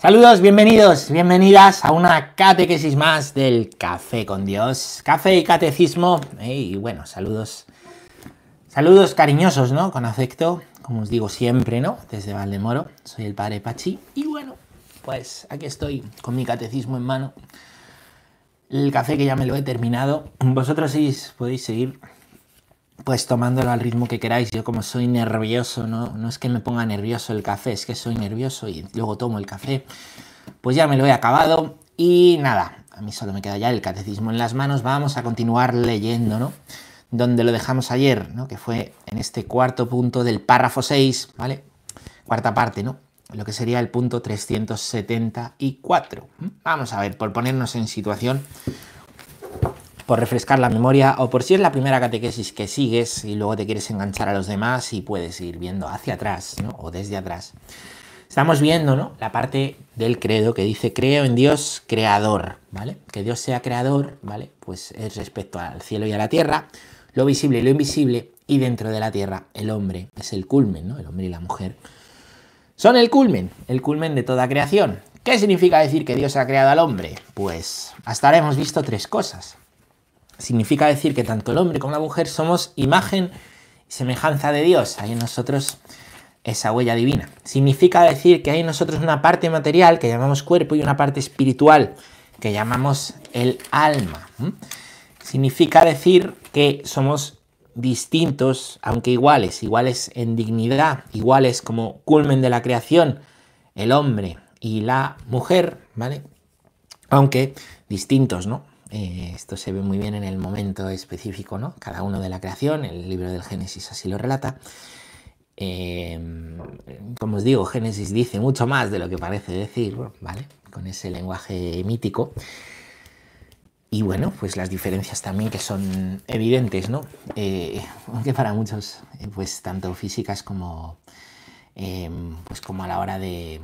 Saludos, bienvenidos, bienvenidas a una catequesis más del Café con Dios. Café y catecismo. Y bueno, saludos. Saludos cariñosos, ¿no? Con afecto, como os digo siempre, ¿no? Desde Valdemoro. Soy el padre Pachi. Y bueno, pues aquí estoy con mi catecismo en mano. El café que ya me lo he terminado. Vosotros sí podéis seguir pues tomándolo al ritmo que queráis. Yo como soy nervioso, no, no es que me ponga nervioso el café, es que soy nervioso y luego tomo el café. Pues ya me lo he acabado y nada, a mí solo me queda ya el catecismo en las manos. Vamos a continuar leyendo, ¿no? Donde lo dejamos ayer, ¿no? Que fue en este cuarto punto del párrafo 6, ¿vale? Cuarta parte, ¿no? Lo que sería el punto 374. Vamos a ver, por ponernos en situación por refrescar la memoria o por si es la primera catequesis que sigues y luego te quieres enganchar a los demás y puedes ir viendo hacia atrás ¿no? o desde atrás. Estamos viendo ¿no? la parte del credo que dice creo en Dios creador, ¿vale? Que Dios sea creador, ¿vale? Pues es respecto al cielo y a la tierra, lo visible y lo invisible, y dentro de la tierra el hombre es el culmen, ¿no? El hombre y la mujer son el culmen, el culmen de toda creación. ¿Qué significa decir que Dios ha creado al hombre? Pues hasta ahora hemos visto tres cosas significa decir que tanto el hombre como la mujer somos imagen y semejanza de Dios. Hay en nosotros esa huella divina. Significa decir que hay en nosotros una parte material que llamamos cuerpo y una parte espiritual que llamamos el alma. Significa decir que somos distintos, aunque iguales, iguales en dignidad, iguales como culmen de la creación, el hombre y la mujer, ¿vale? Aunque distintos, ¿no? Eh, esto se ve muy bien en el momento específico, ¿no? Cada uno de la creación, el libro del Génesis así lo relata. Em, como os digo, Génesis dice mucho más de lo que parece decir, ¿vale? Con ese lenguaje mítico. Y bueno, pues las diferencias también que son evidentes, ¿no? Eh, aunque para muchos, eh, pues tanto físicas como, em, pues como a la hora de,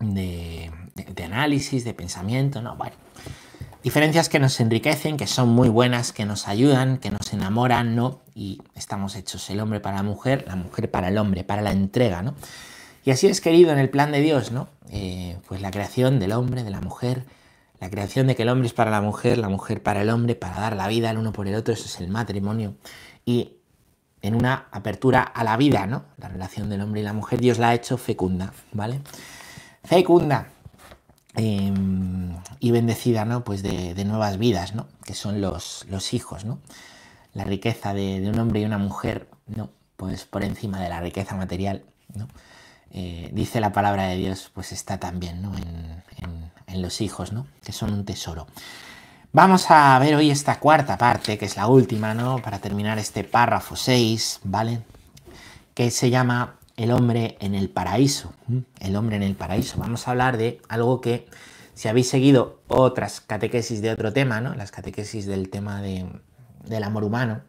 de, de análisis, de pensamiento, ¿no? Bueno, Diferencias que nos enriquecen, que son muy buenas, que nos ayudan, que nos enamoran, ¿no? Y estamos hechos el hombre para la mujer, la mujer para el hombre, para la entrega, ¿no? Y así es querido en el plan de Dios, ¿no? Eh, pues la creación del hombre, de la mujer, la creación de que el hombre es para la mujer, la mujer para el hombre, para dar la vida el uno por el otro, eso es el matrimonio. Y en una apertura a la vida, ¿no? La relación del hombre y la mujer, Dios la ha hecho fecunda, ¿vale? Fecunda, Em, y bendecida ¿no? pues de, nuevas vidas, ¿no? que son los, los hijos. ¿no? La riqueza de, un hombre y una mujer, ¿no? pues por encima de la riqueza material, ¿no? Eh, dice la palabra de Dios, pues está también ¿no? en, en, los hijos, ¿no? que son un tesoro. Vamos a ver hoy esta cuarta parte, que es la última, ¿no? Para terminar este párrafo 6, ¿vale? Que se llama el hombre en el paraíso. El hombre en el paraíso. Vamos a hablar de algo que, si habéis seguido otras catequesis de otro tema, ¿no? las catequesis del tema del amor humano,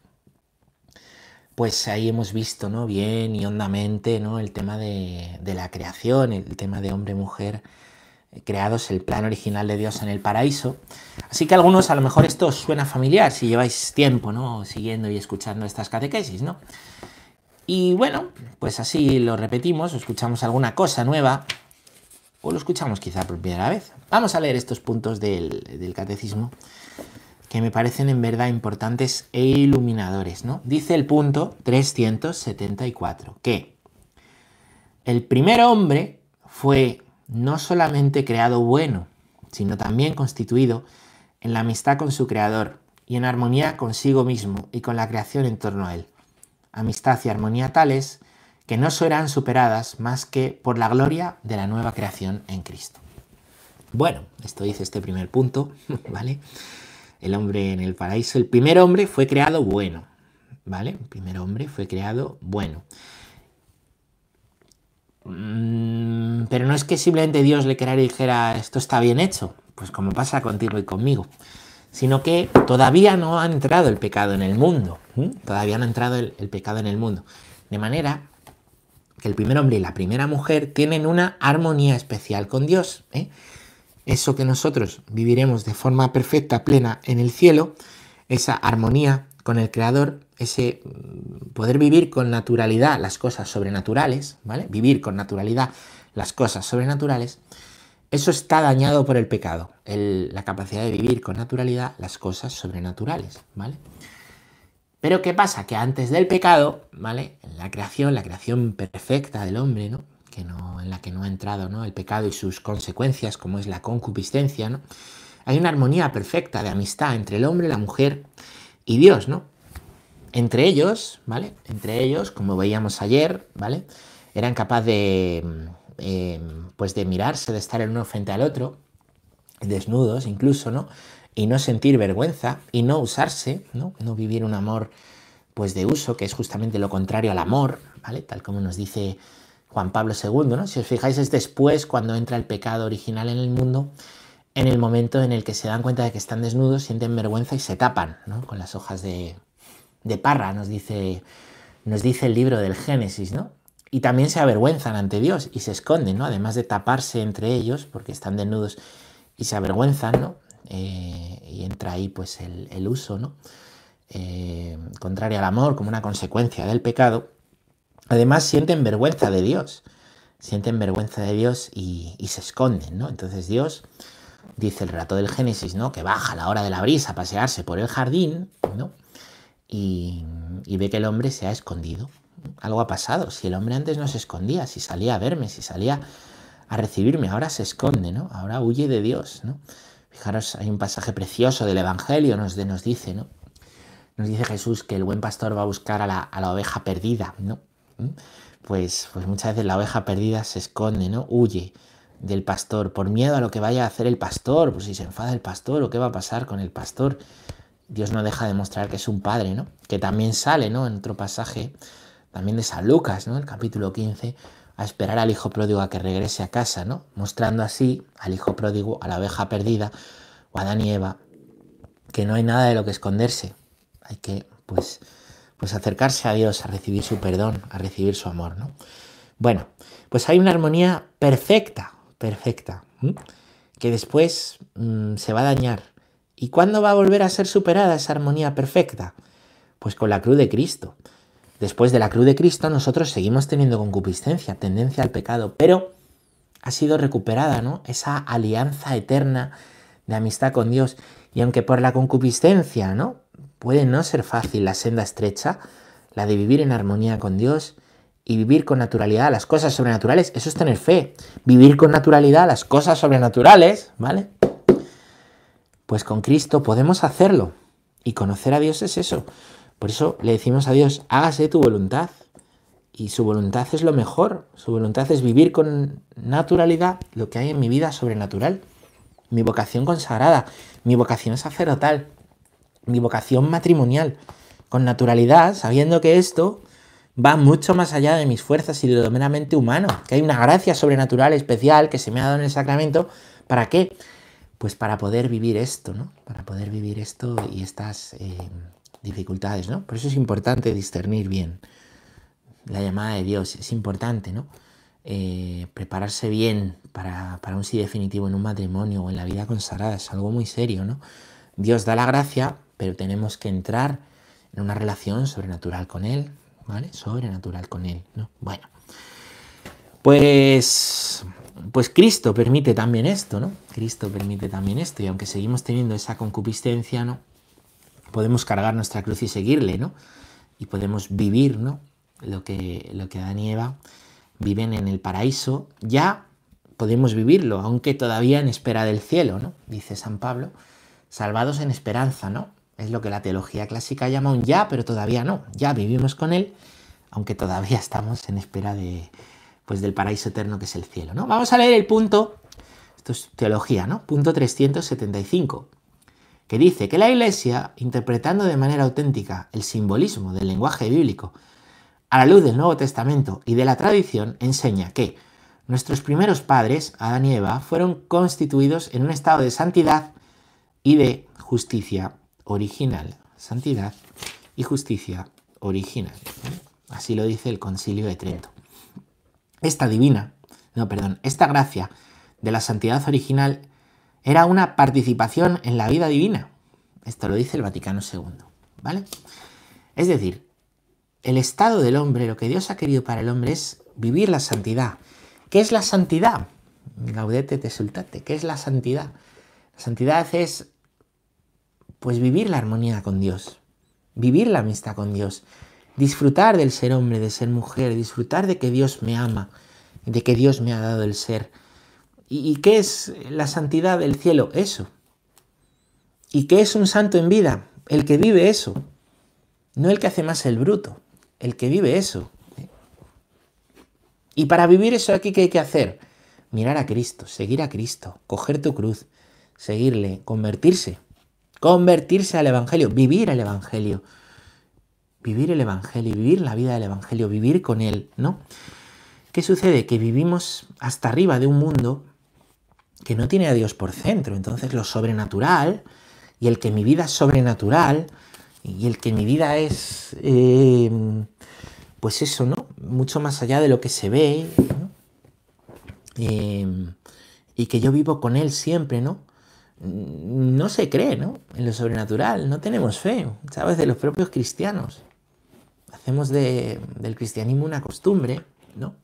pues ahí hemos visto ¿no? bien y hondamente ¿no? el tema de, la creación, el tema de hombre-mujer creados, el plan original de Dios en el paraíso. Así que a algunos a lo mejor esto os suena familiar si lleváis tiempo ¿no? siguiendo y escuchando estas catequesis, ¿no? Y bueno, pues así lo repetimos, escuchamos alguna cosa nueva, o lo escuchamos quizá por primera vez. Vamos a leer estos puntos del, catecismo que me parecen en verdad importantes e iluminadores. ¿no? Dice el punto 374 que el primer hombre fue no solamente creado bueno, sino también constituido en la amistad con su creador y en armonía consigo mismo y con la creación en torno a él amistad y armonía tales que no serán superadas más que por la gloria de la nueva creación en Cristo. Bueno, esto dice este primer punto, ¿vale? El hombre en el paraíso, el primer hombre fue creado bueno, ¿vale? El primer hombre fue creado bueno. Mm, pero no es que simplemente Dios le creara y dijera, esto está bien hecho, pues como pasa contigo y conmigo sino que todavía no ha entrado el pecado en el mundo. Todavía no ha entrado el, pecado en el mundo. De manera que el primer hombre y la primera mujer tienen una armonía especial con Dios. ¿eh? Eso que nosotros viviremos de forma perfecta, plena en el cielo, esa armonía con el Creador, ese mm, poder vivir con naturalidad las cosas sobrenaturales, ¿vale? Vivir con naturalidad las cosas sobrenaturales, eso está dañado por el pecado, la capacidad de vivir con naturalidad las cosas sobrenaturales, ¿vale? Pero ¿qué pasa? Que antes del pecado, ¿vale? En la creación, la creación perfecta del hombre, ¿no? Que no en la que no ha entrado, ¿no? El pecado y sus consecuencias, como es la concupiscencia, ¿no? Hay una armonía perfecta de amistad entre el hombre, la mujer y Dios, ¿no? Entre ellos, ¿vale? Entre ellos, como veíamos ayer, ¿vale? Eran capaces de, eh, pues de mirarse, de estar el uno frente al otro, desnudos incluso, ¿no? y no sentir vergüenza y no usarse, ¿no? No vivir un amor pues de uso, que es justamente lo contrario al amor, ¿vale? Tal como nos dice Juan Pablo II, ¿no? Si os fijáis es después cuando entra el pecado original en el mundo, en el momento en el que se dan cuenta de que están desnudos, sienten vergüenza y se tapan, ¿no? Con las hojas de, de parra, nos dice, nos dice el libro del Génesis, ¿no? Y también se avergüenzan ante Dios y se esconden, ¿no? Además de taparse entre ellos, porque están desnudos y se avergüenzan, ¿no? Eh, y entra ahí pues el, uso, ¿no? Eh, contrario al amor, como una consecuencia del pecado, además sienten vergüenza de Dios, sienten vergüenza de Dios y, se esconden, ¿no? Entonces Dios, dice el relato del Génesis, ¿no? Que baja a la hora de la brisa a pasearse por el jardín, ¿no? Y, y ve que el hombre se ha escondido. Algo ha pasado. Si el hombre antes no se escondía, si salía a verme, si salía a recibirme, ahora se esconde, ¿no? Ahora huye de Dios, ¿no? Fijaros, hay un pasaje precioso del Evangelio, nos, nos dice, ¿no? Nos dice Jesús que el buen pastor va a buscar a la, oveja perdida, ¿no? ¿Mm? Pues, pues muchas veces la oveja perdida se esconde, ¿no? Huye del pastor por miedo a lo que vaya a hacer el pastor, pues si se enfada el pastor o qué va a pasar con el pastor. Dios no deja de mostrar que es un padre, ¿no? Que también sale, ¿no? En otro pasaje, también de San Lucas, ¿no? El capítulo 15, a esperar al hijo pródigo a que regrese a casa, ¿no? Mostrando así al hijo pródigo, a la oveja perdida, o a Adán y Eva, que no hay nada de lo que esconderse. Hay que, pues, pues acercarse a Dios, a recibir su perdón, a recibir su amor, ¿no? Bueno, pues hay una armonía perfecta, perfecta, que después mm, se va a dañar. ¿Y cuándo va a volver a ser superada esa armonía perfecta? Pues con la cruz de Cristo. Después de la cruz de Cristo nosotros seguimos teniendo concupiscencia, tendencia al pecado, pero ha sido recuperada, ¿no? Esa alianza eterna de amistad con Dios. Y aunque por la concupiscencia, ¿no? Puede no ser fácil la senda estrecha, la de vivir en armonía con Dios y vivir con naturalidad las cosas sobrenaturales, eso es tener fe. Vivir con naturalidad las cosas sobrenaturales, ¿vale? Pues con Cristo podemos hacerlo. Y conocer a Dios es eso. Por eso le decimos a Dios, hágase tu voluntad. Y su voluntad es lo mejor. Su voluntad es vivir con naturalidad lo que hay en mi vida sobrenatural. Mi vocación consagrada, mi vocación sacerdotal, mi vocación matrimonial. Con naturalidad, sabiendo que esto va mucho más allá de mis fuerzas y de lo meramente humano. Que hay una gracia sobrenatural especial que se me ha dado en el sacramento. ¿Para qué? Pues para poder vivir esto, ¿no? Para poder vivir esto y estas... Eh, dificultades, ¿no? Por eso es importante discernir bien la llamada de Dios, es importante, ¿no? Eh, prepararse bien para, un sí definitivo en un matrimonio o en la vida consagrada es algo muy serio, ¿no? Dios da la gracia, pero tenemos que entrar en una relación sobrenatural con Él, ¿vale? Sobrenatural con Él, ¿no? Bueno, pues, pues Cristo permite también esto, ¿no? Cristo permite también esto, y aunque seguimos teniendo esa concupiscencia, ¿no? Podemos cargar nuestra cruz y seguirle, ¿no? Y podemos vivir, ¿no? Lo que, lo que Adán y Eva viven en el paraíso, ya podemos vivirlo, aunque todavía en espera del cielo, ¿no? Dice San Pablo, salvados en esperanza, ¿no? Es lo que la teología clásica llama un ya, pero todavía no. Ya vivimos con él, aunque todavía estamos en espera de, pues, del paraíso eterno que es el cielo, ¿no? Vamos a leer el punto, esto es teología, ¿no? Punto 375 que dice que la Iglesia, interpretando de manera auténtica el simbolismo del lenguaje bíblico a la luz del Nuevo Testamento y de la tradición, enseña que nuestros primeros padres, Adán y Eva, fueron constituidos en un estado de santidad y de justicia original. Santidad y justicia original. Así lo dice el Concilio de Trento. Esta divina, no, perdón, esta gracia de la santidad original era una participación en la vida divina. Esto lo dice el Vaticano II, ¿vale? Es decir, el estado del hombre, lo que Dios ha querido para el hombre es vivir la santidad. ¿Qué es la santidad? Gaudete te sultate. ¿Qué es la santidad? La santidad es pues vivir la armonía con Dios, vivir la amistad con Dios, disfrutar del ser hombre, de ser mujer, disfrutar de que Dios me ama, de que Dios me ha dado el ser. ¿Y, qué es la santidad del cielo? Eso. ¿Y qué es un santo en vida? El que vive eso. No el que hace más el bruto, el que vive eso. Y para vivir eso aquí, ¿qué hay que hacer? Mirar a Cristo, seguir a Cristo, coger tu cruz, seguirle, convertirse. Convertirse al Evangelio, vivir el Evangelio. Vivir el Evangelio, vivir la vida del Evangelio, vivir con Él, ¿no? ¿Qué sucede? Que vivimos hasta arriba de un mundo que no tiene a Dios por centro. Entonces lo sobrenatural y el que mi vida es sobrenatural y el que mi vida es, eh, pues eso, ¿no? Mucho más allá de lo que se ve, ¿no? Eh, y que yo vivo con Él siempre, ¿no? no se cree, ¿no? En lo sobrenatural, no tenemos fe, ¿sabes? De los propios cristianos. Hacemos del cristianismo una costumbre, ¿no?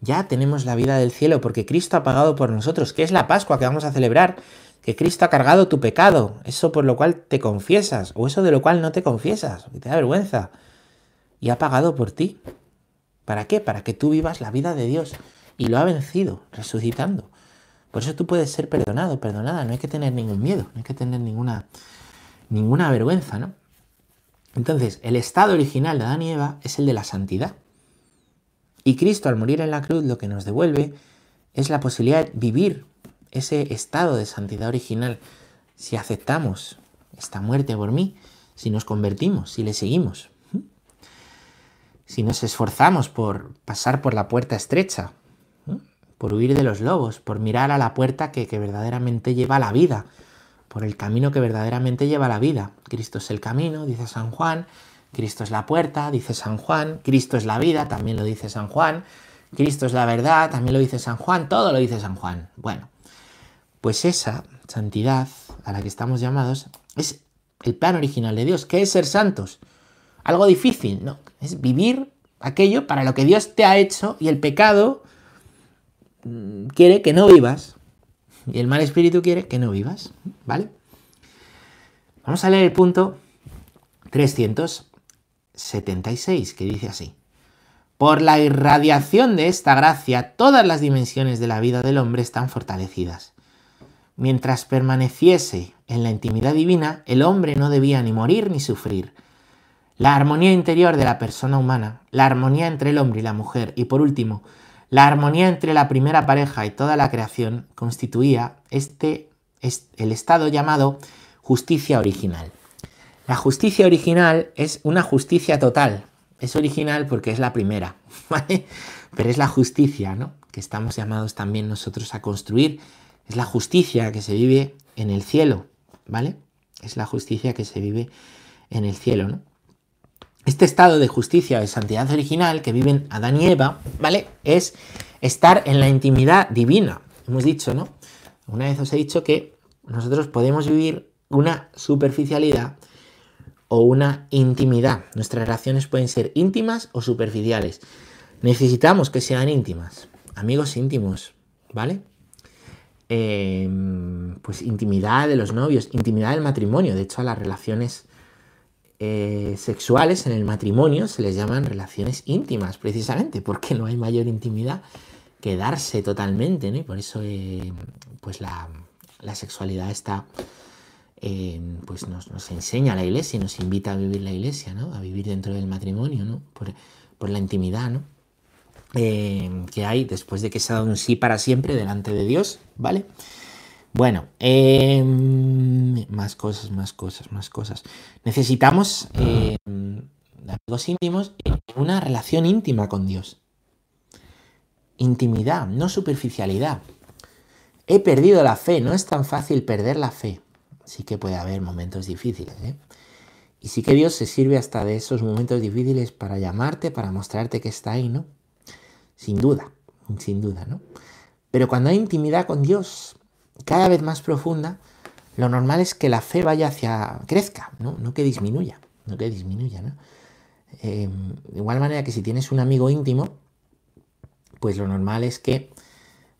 Ya tenemos la vida del cielo porque Cristo ha pagado por nosotros, que es la Pascua que vamos a celebrar, que Cristo ha cargado tu pecado, eso por lo cual te confiesas, o eso de lo cual no te confiesas, que te da vergüenza, y ha pagado por ti. ¿Para qué? Para que tú vivas la vida de Dios. Y lo ha vencido, resucitando. Por eso tú puedes ser perdonado, perdonada, no hay que tener ningún miedo, no hay que tener ninguna, ninguna vergüenza, ¿no? Entonces, el estado original de Adán y Eva es el de la santidad. Y Cristo al morir en la cruz lo que nos devuelve es la posibilidad de vivir ese estado de santidad original. Si aceptamos esta muerte por mí, si nos convertimos, si le seguimos, si nos esforzamos por pasar por la puerta estrecha, por huir de los lobos, por mirar a la puerta que, verdaderamente lleva la vida, por el camino que verdaderamente lleva la vida. Cristo es el camino, dice San Juan, Cristo es la puerta, dice San Juan, Cristo es la vida, también lo dice San Juan, Cristo es la verdad, también lo dice San Juan, todo lo dice San Juan. Bueno, pues esa santidad a la que estamos llamados es el plan original de Dios, que es ser santos. Algo difícil, ¿no? Es vivir aquello para lo que Dios te ha hecho y el pecado quiere que no vivas. Y el mal espíritu quiere que no vivas. ¿Vale? Vamos a leer el punto 376, que dice así. Por la irradiación de esta gracia, todas las dimensiones de la vida del hombre están fortalecidas. Mientras permaneciese en la intimidad divina, el hombre no debía ni morir ni sufrir. La armonía interior de la persona humana, la armonía entre el hombre y la mujer, y por último, la armonía entre la primera pareja y toda la creación constituía este, el estado llamado justicia original. La justicia original es una justicia total. Es original porque es la primera, ¿vale? Pero es la justicia, ¿no? Que estamos llamados también nosotros a construir. Es la justicia que se vive en el cielo, ¿vale? Es la justicia que se vive en el cielo. Este estado de justicia, de santidad original que viven Adán y Eva, ¿vale? Es estar en la intimidad divina. Hemos dicho, ¿no? Una vez os he dicho que nosotros podemos vivir una superficialidad o una intimidad. Nuestras relaciones pueden ser íntimas o superficiales. Necesitamos que sean íntimas, amigos íntimos, ¿vale? Em, pues intimidad de los novios, intimidad del matrimonio. De hecho, a las relaciones eh, sexuales en el matrimonio se les llaman relaciones íntimas, precisamente, porque no hay mayor intimidad que darse totalmente, ¿no? Y por eso eh, pues la, sexualidad está, eh, pues nos, enseña la iglesia y nos invita a vivir la iglesia, ¿no? A vivir dentro del matrimonio, ¿no? Por, por la intimidad, ¿no? que hay después de que se ha dado un sí para siempre delante de Dios, ¿vale? Bueno, em, más cosas, más cosas, más cosas. Necesitamos, eh, amigos íntimos, una relación íntima con Dios. Intimidad, no superficialidad. He perdido la fe, no es tan fácil perder la fe. Sí que puede haber momentos difíciles, ¿eh? Y sí que Dios se sirve hasta de esos momentos difíciles para llamarte, para mostrarte que está ahí, ¿no? Sin duda, sin duda, ¿no? Pero cuando hay intimidad con Dios, cada vez más profunda, lo normal es que la fe vaya hacia, crezca, no, no que disminuya. no que disminuya, ¿no? Em, de igual manera que si tienes un amigo íntimo, pues lo normal es que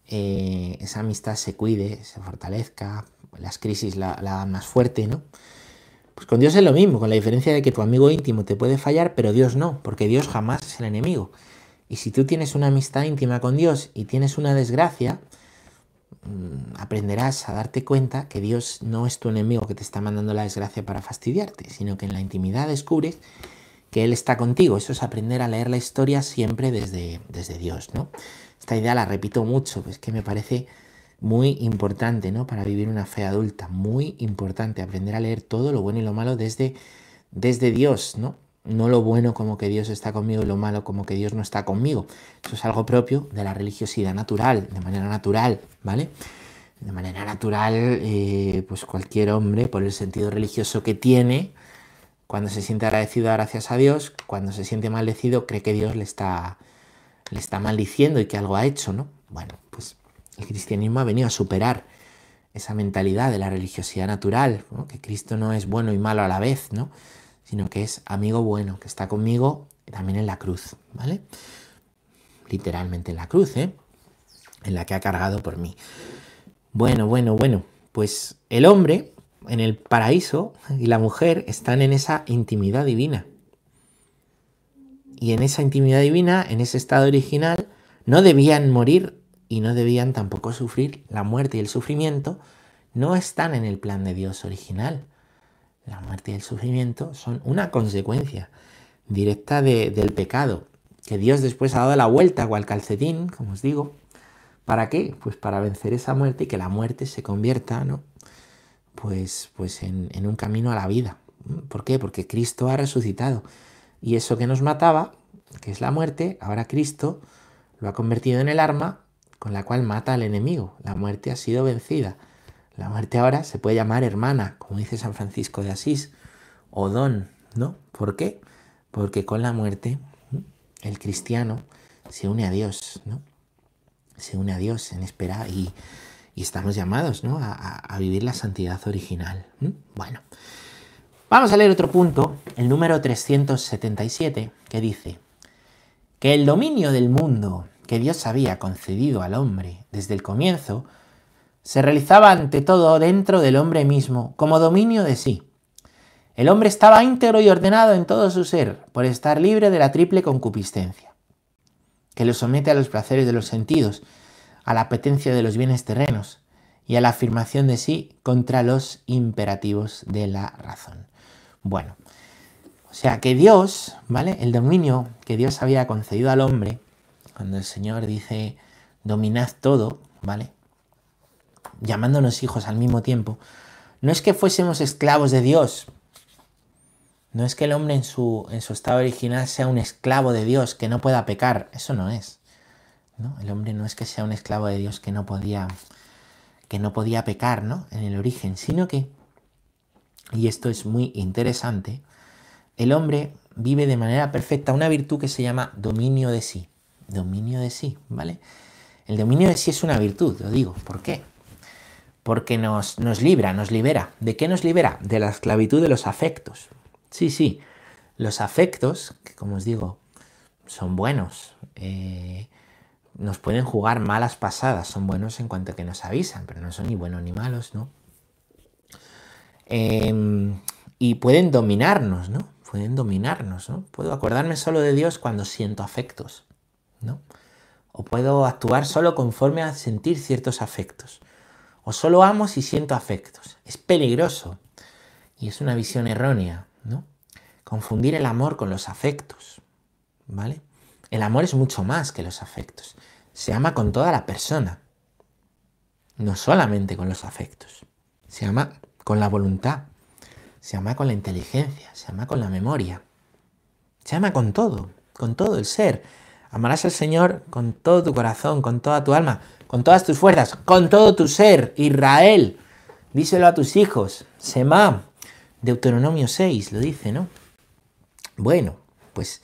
eh, esa amistad se cuide, se fortalezca, las crisis la, más fuerte, ¿no? Pues con Dios es lo mismo, con la diferencia de que tu amigo íntimo te puede fallar, pero Dios no, porque Dios jamás es el enemigo. Y si tú tienes una amistad íntima con Dios y tienes una desgracia, mm, aprenderás a darte cuenta que Dios no es tu enemigo que te está mandando la desgracia para fastidiarte, sino que en la intimidad descubres que Él está contigo. Eso es aprender a leer la historia siempre desde, desde Dios, ¿no? Esta idea la repito mucho, es que me parece muy importante, ¿no? Para vivir una fe adulta, muy importante aprender a leer todo lo bueno y lo malo desde, desde Dios, ¿no? No lo bueno como que Dios está conmigo y lo malo como que Dios no está conmigo. Eso es algo propio de la religiosidad natural, de manera natural, ¿vale? De manera natural, eh, pues cualquier hombre, por el sentido religioso que tiene, cuando se siente agradecido, gracias a Dios. Cuando se siente maldecido, cree que Dios le está, le está maldiciendo y que algo ha hecho, ¿no? Bueno, el cristianismo ha venido a superar esa mentalidad de la religiosidad natural, que Cristo no es bueno y malo a la vez, ¿no? sino que es amigo bueno, que está conmigo también en la cruz, ¿vale? Literalmente en la cruz, ¿eh? En la que ha cargado por mí. Bueno, bueno, bueno, pues el hombre en el paraíso y la mujer están en esa intimidad divina. Y en esa intimidad divina, en ese estado original, no debían morir y no debían tampoco sufrir la muerte y el sufrimiento. No están en el plan de Dios original. La muerte y el sufrimiento son una consecuencia directa del pecado, que Dios después ha dado la vuelta al calcetín, como os digo. ¿Para qué? Pues para vencer esa muerte y que la muerte se convierta ¿no? pues, pues en, un camino a la vida. ¿Por qué? Porque Cristo ha resucitado. Y eso que nos mataba, que es la muerte, ahora Cristo lo ha convertido en el arma con la cual mata al enemigo. La muerte ha sido vencida. La muerte ahora se puede llamar hermana, como dice San Francisco de Asís, o don, ¿no? ¿Por qué? Porque con la muerte el cristiano se une a Dios, ¿no? Se une a Dios en espera y, y estamos llamados ¿no? a, vivir la santidad original. Bueno, vamos a leer otro punto, el número 377, que dice que el dominio del mundo que Dios había concedido al hombre desde el comienzo se realizaba ante todo dentro del hombre mismo como dominio de sí. El hombre estaba íntegro y ordenado en todo su ser por estar libre de la triple concupiscencia, que lo somete a los placeres de los sentidos, a la apetencia de los bienes terrenos y a la afirmación de sí contra los imperativos de la razón. Bueno, o sea que Dios, ¿vale? El dominio que Dios había concedido al hombre, cuando el Señor dice, dominad todo, ¿vale? Llamándonos hijos al mismo tiempo, no es que fuésemos esclavos de Dios, no es que el hombre en su, en su estado original sea un esclavo de Dios, que no pueda pecar, eso no es. El hombre no es que sea un esclavo de Dios que no podía, que no podía pecar ¿no? en el origen, sino que, y esto es muy interesante, el hombre vive de manera perfecta una virtud que se llama dominio de sí. Dominio de sí, ¿vale? El dominio de sí es una virtud, lo digo. ¿Por qué? Porque nos, nos libra, nos libera. ¿De qué nos libera? De la esclavitud de los afectos. Sí, sí, los afectos, que como os digo, son buenos, eh, nos pueden jugar malas pasadas, son buenos en cuanto a que nos avisan, pero no son ni buenos ni malos, ¿no? Em, y pueden dominarnos, ¿no? Pueden dominarnos, ¿no? Puedo acordarme solo de Dios cuando siento afectos, ¿no? O puedo actuar solo conforme a sentir ciertos afectos. O solo amo si siento afectos. Es peligroso. Y es una visión errónea, ¿no? Confundir el amor con los afectos, ¿vale? El amor es mucho más que los afectos. Se ama con toda la persona, no solamente con los afectos. Se ama con la voluntad, se ama con la inteligencia, se ama con la memoria. Se ama con todo, con todo el ser. Amarás al Señor con todo tu corazón, con toda tu alma, con todas tus fuerzas, con todo tu ser. Israel, díselo a tus hijos. Sema, Deuteronomio 6 lo dice, ¿no? Bueno, pues,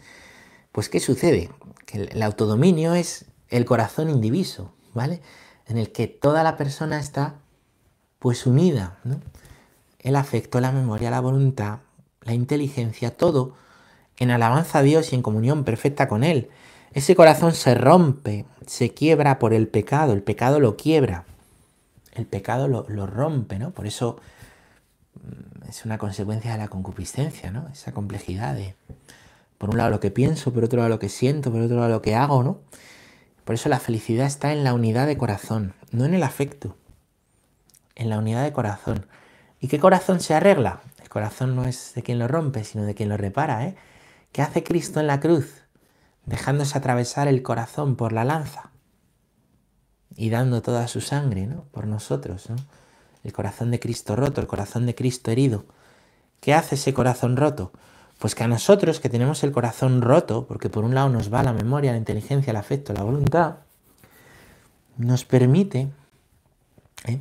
pues ¿qué sucede? Que el autodominio es el corazón indiviso, ¿vale? En el que toda la persona está pues unida, ¿no? El afecto, la memoria, la voluntad, la inteligencia, todo en alabanza a Dios y en comunión perfecta con Él. Ese corazón se rompe, se quiebra por el pecado, el pecado lo quiebra, el pecado lo, rompe, ¿no? Por eso mm, es una consecuencia de la concupiscencia, ¿no? Esa complejidad de, por un lado lo que pienso, por otro lado lo que siento, por otro lado lo que hago, ¿no? Por eso la felicidad está en la unidad de corazón, no en el afecto, en la unidad de corazón. ¿Y qué corazón se arregla? El corazón no es de quien lo rompe, sino de quien lo repara, ¿eh? ¿Qué hace Cristo en la cruz? Dejándose atravesar el corazón por la lanza y dando toda su sangre. Por nosotros, ¿no? El corazón de Cristo roto, el corazón de Cristo herido. ¿Qué hace ese corazón roto? Pues que a nosotros que tenemos el corazón roto, porque por un lado nos va la memoria, la inteligencia, el afecto, la voluntad, nos permite ¿eh?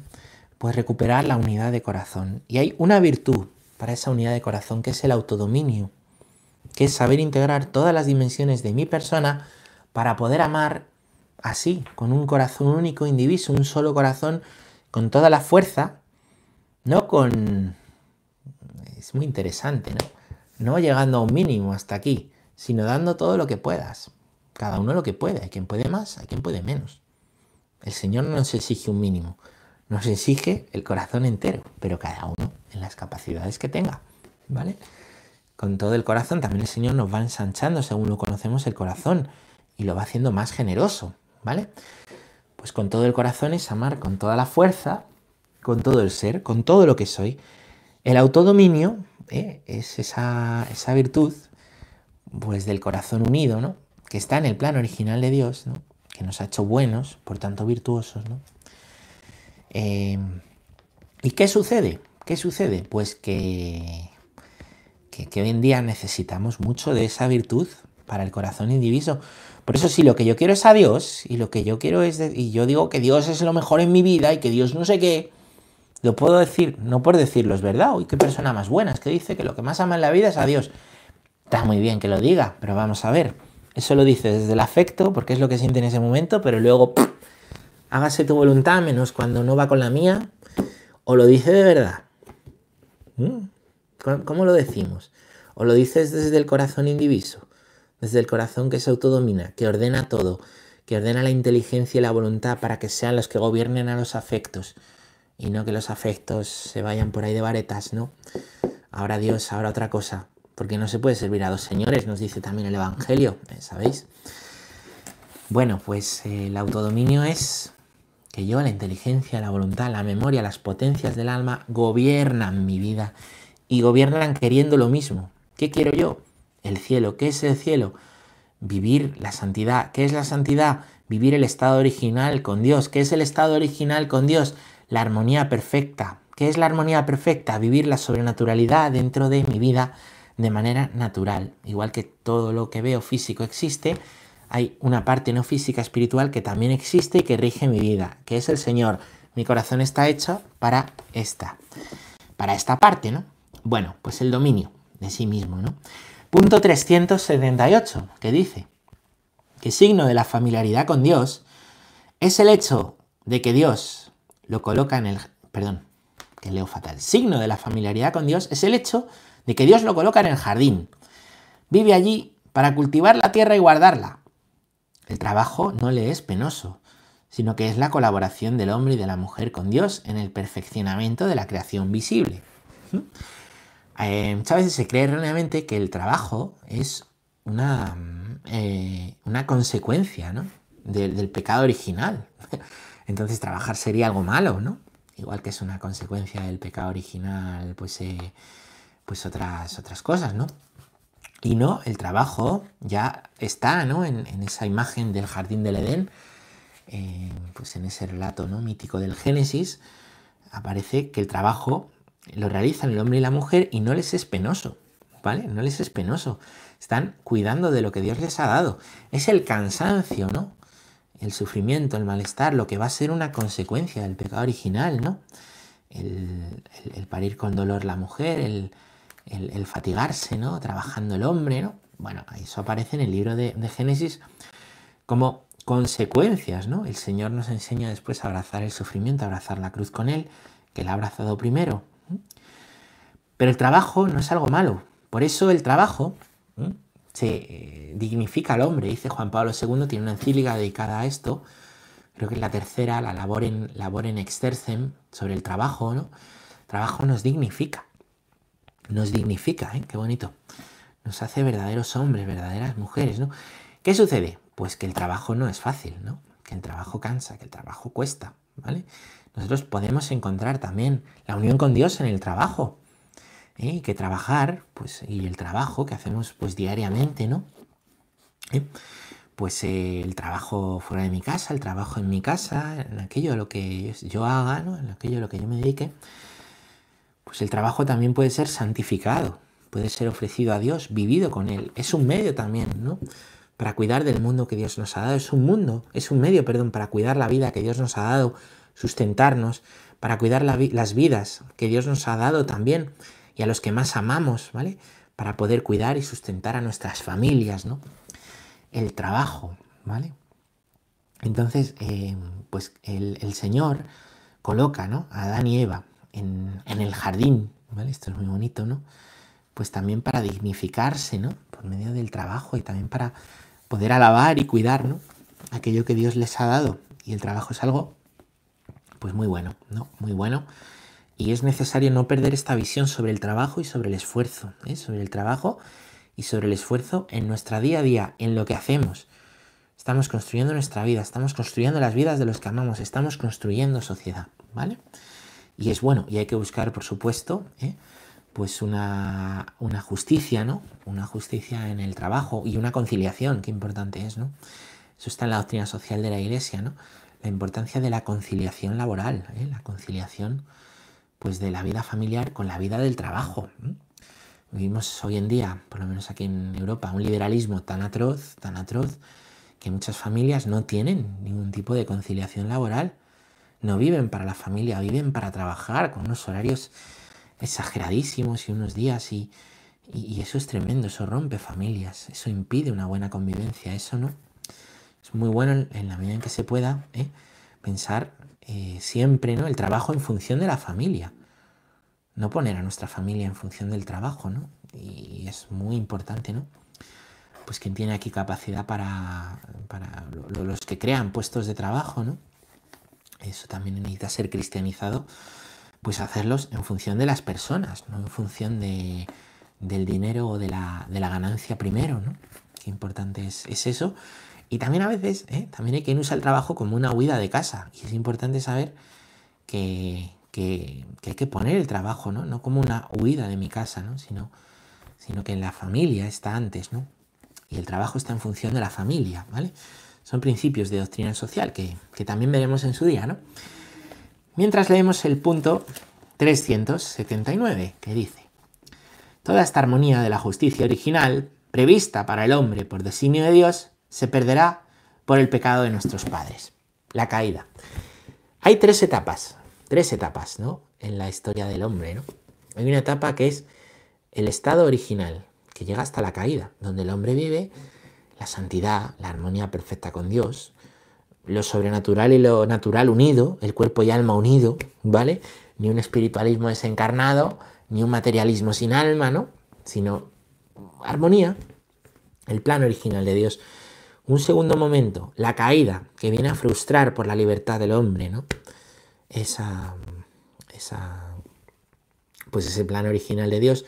pues recuperar la unidad de corazón. Y hay una virtud para esa unidad de corazón que es el autodominio, que es saber integrar todas las dimensiones de mi persona para poder amar así, con un corazón único, indiviso, un solo corazón, con toda la fuerza, no con... Es muy interesante, ¿no? no llegando a un mínimo hasta aquí, sino dando todo lo que puedas. Cada uno lo que puede. Hay quien puede más, hay quien puede menos. El Señor no nos exige un mínimo, nos exige el corazón entero, pero cada uno en las capacidades que tenga. ¿Vale? Con todo el corazón también el Señor nos va ensanchando según lo conocemos el corazón y lo va haciendo más generoso. ¿Vale? Pues con todo el corazón es amar con toda la fuerza, con todo el ser, con todo lo que soy. El autodominio ¿eh? es esa, virtud pues del corazón unido, ¿no? que está en el plan original de Dios, ¿no? que nos ha hecho buenos, por tanto virtuosos. ¿no? Eh, ¿Y qué sucede? ¿Qué sucede? Pues que, que, hoy en día necesitamos mucho de esa virtud para el corazón indiviso. Por eso si lo que yo quiero es a Dios, y lo que yo quiero es, y yo digo que Dios es lo mejor en mi vida y que Dios no sé qué, lo puedo decir, no por decirlo, es verdad. Uy, qué persona más buena, es que dice que lo que más ama en la vida es a Dios. Está muy bien que lo diga, pero vamos a ver. Eso lo dice desde el afecto, porque es lo que siente en ese momento, pero luego, hágase tu voluntad, menos cuando no va con la mía, o lo dice de verdad. ¿Mm? ¿Cómo lo decimos? O lo dices desde el corazón indiviso, desde el corazón que se autodomina, que ordena todo, que ordena la inteligencia y la voluntad para que sean los que gobiernen a los afectos y no que los afectos se vayan por ahí de varetas, ¿no? Ahora Dios, ahora otra cosa, porque no se puede servir a dos señores, nos dice también el Evangelio, ¿eh? ¿sabéis? Bueno, pues eh, el autodominio es que yo, la inteligencia, la voluntad, la memoria, las potencias del alma gobiernan mi vida y gobiernan queriendo lo mismo. ¿Qué quiero yo? El cielo. ¿Qué es el cielo? Vivir la santidad. ¿Qué es la santidad? Vivir el estado original con Dios. ¿Qué es el estado original con Dios? la armonía perfecta. ¿Qué es la armonía perfecta? Vivir la sobrenaturalidad dentro de mi vida de manera natural. Igual que todo lo que veo físico existe, hay una parte no física espiritual que también existe y que rige mi vida, que es el Señor. Mi corazón está hecho para esta, para esta parte, ¿no? Bueno, pues el dominio de sí mismo, ¿no? Punto 378, que dice que signo de la familiaridad con Dios es el hecho de que Dios lo coloca en el... Perdón, que leo fatal. Signo de la familiaridad con Dios es el hecho de que Dios lo coloca en el jardín. Vive allí para cultivar la tierra y guardarla. El trabajo no le es penoso, sino que es la colaboración del hombre y de la mujer con Dios en el perfeccionamiento de la creación visible. ¿Mm? Muchas veces se cree erróneamente que el trabajo es una, eh, una consecuencia del pecado original entonces trabajar sería algo malo, ¿no? Igual que es una consecuencia del pecado original, pues, eh, pues otras, otras cosas, ¿no? Y no, el trabajo ya está, ¿no? En, esa imagen del jardín del Edén, eh, pues en ese relato ¿no? mítico del Génesis, aparece que el trabajo lo realizan el hombre y la mujer y no les es penoso, ¿vale? No les es penoso. Están cuidando de lo que Dios les ha dado. Es el cansancio, ¿no? el sufrimiento, el malestar, lo que va a ser una consecuencia del pecado original, ¿no? El, parir con dolor la mujer, el, fatigarse, ¿no? Trabajando el hombre, ¿no? Bueno, eso aparece en el libro de, Génesis como consecuencias, ¿no? El Señor nos enseña después a abrazar el sufrimiento, a abrazar la cruz con Él, que Él ha abrazado primero. Pero el trabajo no es algo malo, Por eso el trabajo se eh, dignifica al hombre. Dice Juan Pablo II, tiene una encíclica dedicada a esto, creo que es la tercera, la labor en, labor en sobre el trabajo, ¿no? trabajo nos dignifica, nos dignifica, ¿eh? Qué bonito. Nos hace verdaderos hombres, verdaderas mujeres, ¿no? ¿Qué sucede? Pues que el trabajo no es fácil, ¿no? Que el trabajo cansa, que el trabajo cuesta, ¿vale? Nosotros podemos encontrar también la unión con Dios en el trabajo, ¿eh? que trabajar, pues, y el trabajo que hacemos pues diariamente, ¿no? ¿Eh? Pues eh, el trabajo fuera de mi casa, el trabajo en mi casa, en aquello a lo que yo haga, ¿no? En aquello a lo que yo me dedique, pues el trabajo también puede ser santificado, puede ser ofrecido a Dios, vivido con Él. Es un medio también, ¿no? Para cuidar del mundo que Dios nos ha dado. Es un mundo, es un medio, perdón, para cuidar la vida que Dios nos ha dado, sustentarnos, para cuidar las vidas que Dios nos ha dado también y a los que más amamos, ¿vale? Para poder cuidar y sustentar a nuestras familias, ¿no? El trabajo, ¿vale? Entonces, eh, pues el, Señor coloca, ¿no? A Adán y Eva en, el jardín, ¿vale? Esto es muy bonito, ¿no? Pues también para dignificarse, ¿no? Por medio del trabajo y también para poder alabar y cuidar, ¿no? Aquello que Dios les ha dado. Y el trabajo es algo, pues muy bueno, ¿no? Muy bueno y es necesario no perder esta visión sobre el trabajo y sobre el esfuerzo, ¿eh? sobre el trabajo y sobre el esfuerzo en nuestra día a día, en lo que hacemos. Estamos construyendo nuestra vida, estamos construyendo las vidas de los que amamos, estamos construyendo sociedad, ¿vale? Y es bueno, y hay que buscar, por supuesto, ¿eh? pues una, una, justicia, ¿no? Una justicia en el trabajo y una conciliación, qué importante es, ¿no? Eso está en la doctrina social de la Iglesia, ¿no? La importancia de la conciliación laboral, ¿eh? la conciliación pues de la vida familiar con la vida del trabajo. Vivimos hoy en día, por lo menos aquí en Europa, un liberalismo tan atroz, tan atroz, que muchas familias no tienen ningún tipo de conciliación laboral. No viven para la familia, viven para trabajar con unos horarios exageradísimos y unos días y, eso es tremendo, eso rompe familias, eso impide una buena convivencia, eso no. Es muy bueno en la medida en que se pueda ¿eh? Pensar eh, siempre ¿no? el trabajo en función de la familia. No poner a nuestra familia en función del trabajo, ¿no? Y es muy importante, ¿no? Pues quien tiene aquí capacidad para, para los que crean puestos de trabajo, ¿no? Eso también necesita ser cristianizado, pues hacerlos en función de las personas, no en función de, del dinero o de la, de la ganancia primero, ¿no? Qué importante es, es eso y también a veces, ¿eh? también hay quien usa el trabajo como una huida de casa. Y es importante saber que, hay que poner el trabajo, ¿no? No como una huida de mi casa, ¿no? Sino, sino que en la familia está antes, ¿no? Y el trabajo está en función de la familia, ¿vale? Son principios de doctrina social que, que también veremos en su día, ¿no? Mientras leemos el punto 379, que dice, Toda esta armonía de la justicia original, prevista para el hombre por designio de Dios, se perderá por el pecado de nuestros padres, la caída. Hay tres etapas, tres etapas, ¿no? En la historia del hombre, ¿no? Hay una etapa que es el estado original, que llega hasta la caída, donde el hombre vive la santidad, la armonía perfecta con Dios, lo sobrenatural y lo natural unido, el cuerpo y alma unido, ¿vale? Ni un espiritualismo desencarnado, ni un materialismo sin alma, ¿no? Sino armonía, el plan original de Dios. Un segundo momento, la caída, que viene a frustrar por la libertad del hombre, ¿no? Esa, esa, pues ese plan original de Dios,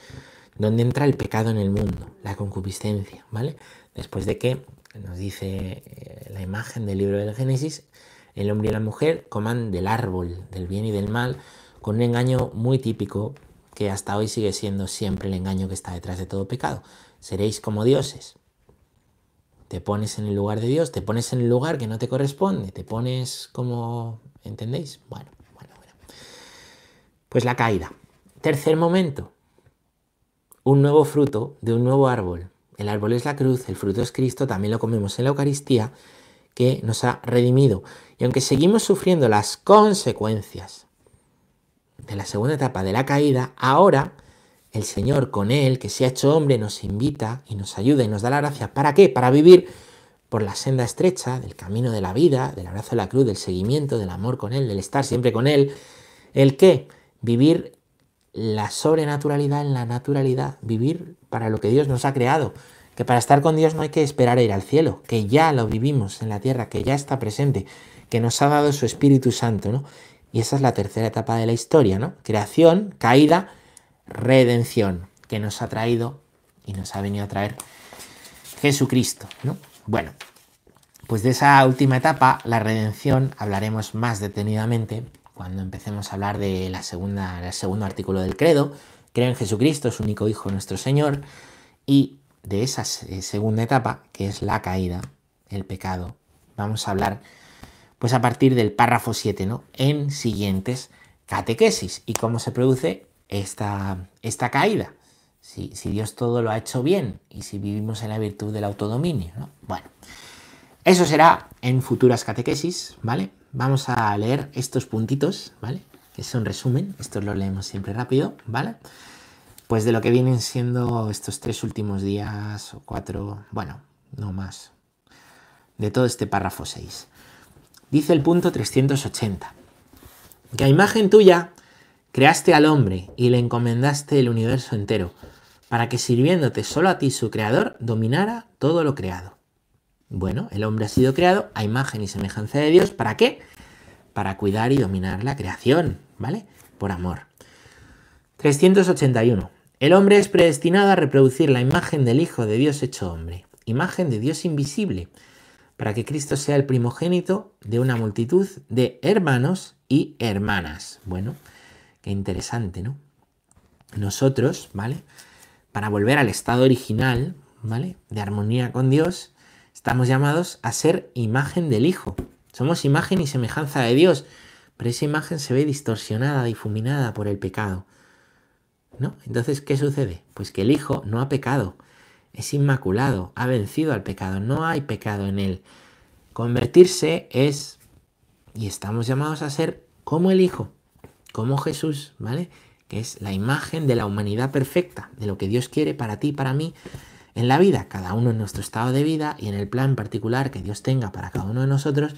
donde entra el pecado en el mundo, la concupiscencia, ¿vale? Después de que, nos dice eh, la imagen del libro del Génesis, el hombre y la mujer coman del árbol del bien y del mal, con un engaño muy típico que hasta hoy sigue siendo siempre el engaño que está detrás de todo pecado. Seréis como dioses. Te pones en el lugar de Dios, te pones en el lugar que no te corresponde, te pones como... ¿Entendéis? Bueno, bueno, bueno. Pues la caída. Tercer momento. Un nuevo fruto de un nuevo árbol. El árbol es la cruz, el fruto es Cristo, también lo comemos en la Eucaristía, que nos ha redimido. Y aunque seguimos sufriendo las consecuencias de la segunda etapa de la caída, ahora el Señor con Él, que se ha hecho hombre, nos invita y nos ayuda y nos da la gracia. ¿Para qué? Para vivir por la senda estrecha del camino de la vida, del abrazo de la cruz, del seguimiento, del amor con Él, del estar siempre con Él. ¿El qué? Vivir la sobrenaturalidad en la naturalidad, vivir para lo que Dios nos ha creado, que para estar con Dios no hay que esperar a ir al cielo, que ya lo vivimos en la tierra, que ya está presente, que nos ha dado su Espíritu Santo, ¿no? Y esa es la tercera etapa de la historia, ¿no? Creación, caída, redención, que nos ha traído y nos ha venido a traer Jesucristo, ¿no? Bueno, pues de esa última etapa, la redención, hablaremos más detenidamente cuando empecemos a hablar de la segunda, segundo artículo del credo, creo en Jesucristo, su único Hijo, nuestro Señor, y de esa segunda etapa, que es la caída, el pecado, vamos a hablar pues a partir del párrafo 7, ¿no? En siguientes catequesis y cómo se produce esta, esta caída. Si, si, Dios todo lo ha hecho bien y si vivimos en la virtud del autodominio, ¿no? Bueno, eso será en futuras catequesis, ¿vale? Vamos a leer estos puntitos, ¿vale? Que son resumen, estos los leemos siempre rápido, ¿vale? Pues de lo que vienen siendo estos tres últimos días o cuatro, bueno, no más, de todo este párrafo 6. Dice el punto 380, que a imagen tuya creaste al hombre y le encomendaste el universo entero, para que sirviéndote solo a ti su creador, dominara todo lo creado. Bueno, el hombre ha sido creado a imagen y semejanza de Dios. ¿Para qué? Para cuidar y dominar la creación, ¿vale? Por amor. 381. El hombre es predestinado a reproducir la imagen del Hijo de Dios hecho hombre, imagen de Dios invisible, para que Cristo sea el primogénito de una multitud de hermanos y hermanas. Bueno, qué interesante, ¿no? Nosotros, ¿vale? Para volver al estado original, ¿vale? De armonía con Dios, Estamos llamados a ser imagen del Hijo. Somos imagen y semejanza de Dios, pero esa imagen se ve distorsionada, difuminada por el pecado. ¿No? Entonces, ¿qué sucede? Pues que el Hijo no ha pecado, es inmaculado, ha vencido al pecado, no hay pecado en él. Convertirse es, y estamos llamados a ser como el Hijo, como Jesús, ¿vale? Que es la imagen de la humanidad perfecta, de lo que Dios quiere para ti, para mí, en la vida, cada uno en nuestro estado de vida y en el plan particular que Dios tenga para cada uno de nosotros,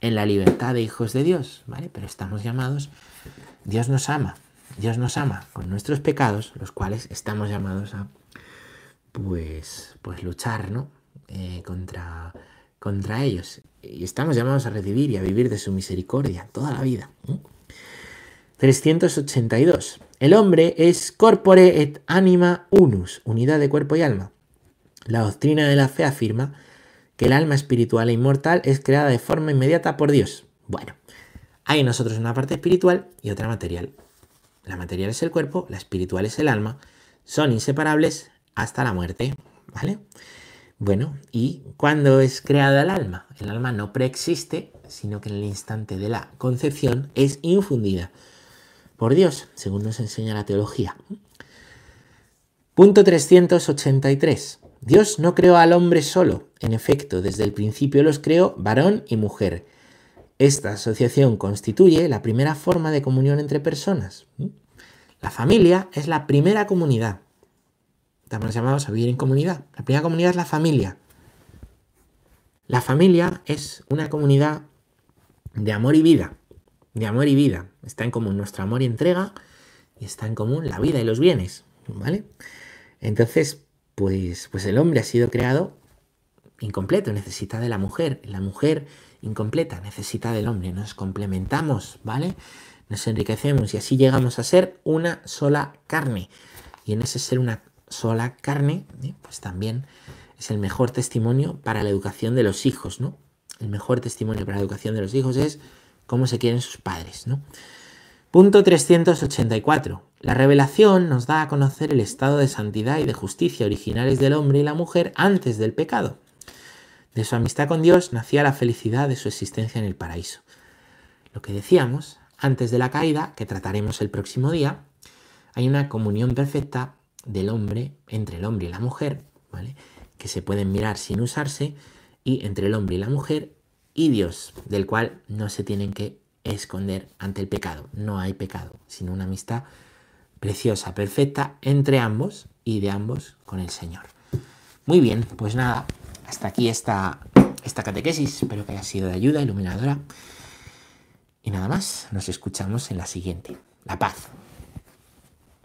en la libertad de hijos de Dios, ¿vale? Pero estamos llamados, Dios nos ama, Dios nos ama con nuestros pecados, los cuales estamos llamados a, pues, pues luchar, ¿no? Eh, contra, contra ellos. Y estamos llamados a recibir y a vivir de su misericordia toda la vida. 382. El hombre es corpore et anima unus, unidad de cuerpo y alma. La doctrina de la fe afirma que el alma espiritual e inmortal es creada de forma inmediata por Dios. Bueno, hay nosotros una parte espiritual y otra material. La material es el cuerpo, la espiritual es el alma, son inseparables hasta la muerte, ¿vale? Bueno, ¿y cuándo es creada el alma? El alma no preexiste, sino que en el instante de la concepción es infundida por Dios, según nos enseña la teología. Punto 383. Dios no creó al hombre solo, en efecto, desde el principio los creó varón y mujer. Esta asociación constituye la primera forma de comunión entre personas. La familia es la primera comunidad. Estamos llamados a vivir en comunidad. La primera comunidad es la familia. La familia es una comunidad de amor y vida. De amor y vida. Está en común nuestro amor y entrega y está en común la vida y los bienes. ¿Vale? Entonces, pues, pues el hombre ha sido creado incompleto, necesita de la mujer. La mujer incompleta necesita del hombre. Nos complementamos, ¿vale? Nos enriquecemos y así llegamos a ser una sola carne. Y en ese ser una sola carne, ¿eh? pues también es el mejor testimonio para la educación de los hijos, ¿no? El mejor testimonio para la educación de los hijos es cómo se quieren sus padres, ¿no? Punto 384. La revelación nos da a conocer el estado de santidad y de justicia originales del hombre y la mujer antes del pecado. De su amistad con Dios nacía la felicidad de su existencia en el paraíso. Lo que decíamos, antes de la caída, que trataremos el próximo día, hay una comunión perfecta del hombre, entre el hombre y la mujer, ¿vale? que se pueden mirar sin usarse, y entre el hombre y la mujer y Dios, del cual no se tienen que esconder ante el pecado. No hay pecado, sino una amistad preciosa, perfecta entre ambos y de ambos con el Señor. Muy bien, pues nada, hasta aquí esta, esta catequesis. Espero que haya sido de ayuda, iluminadora. Y nada más, nos escuchamos en la siguiente. La paz.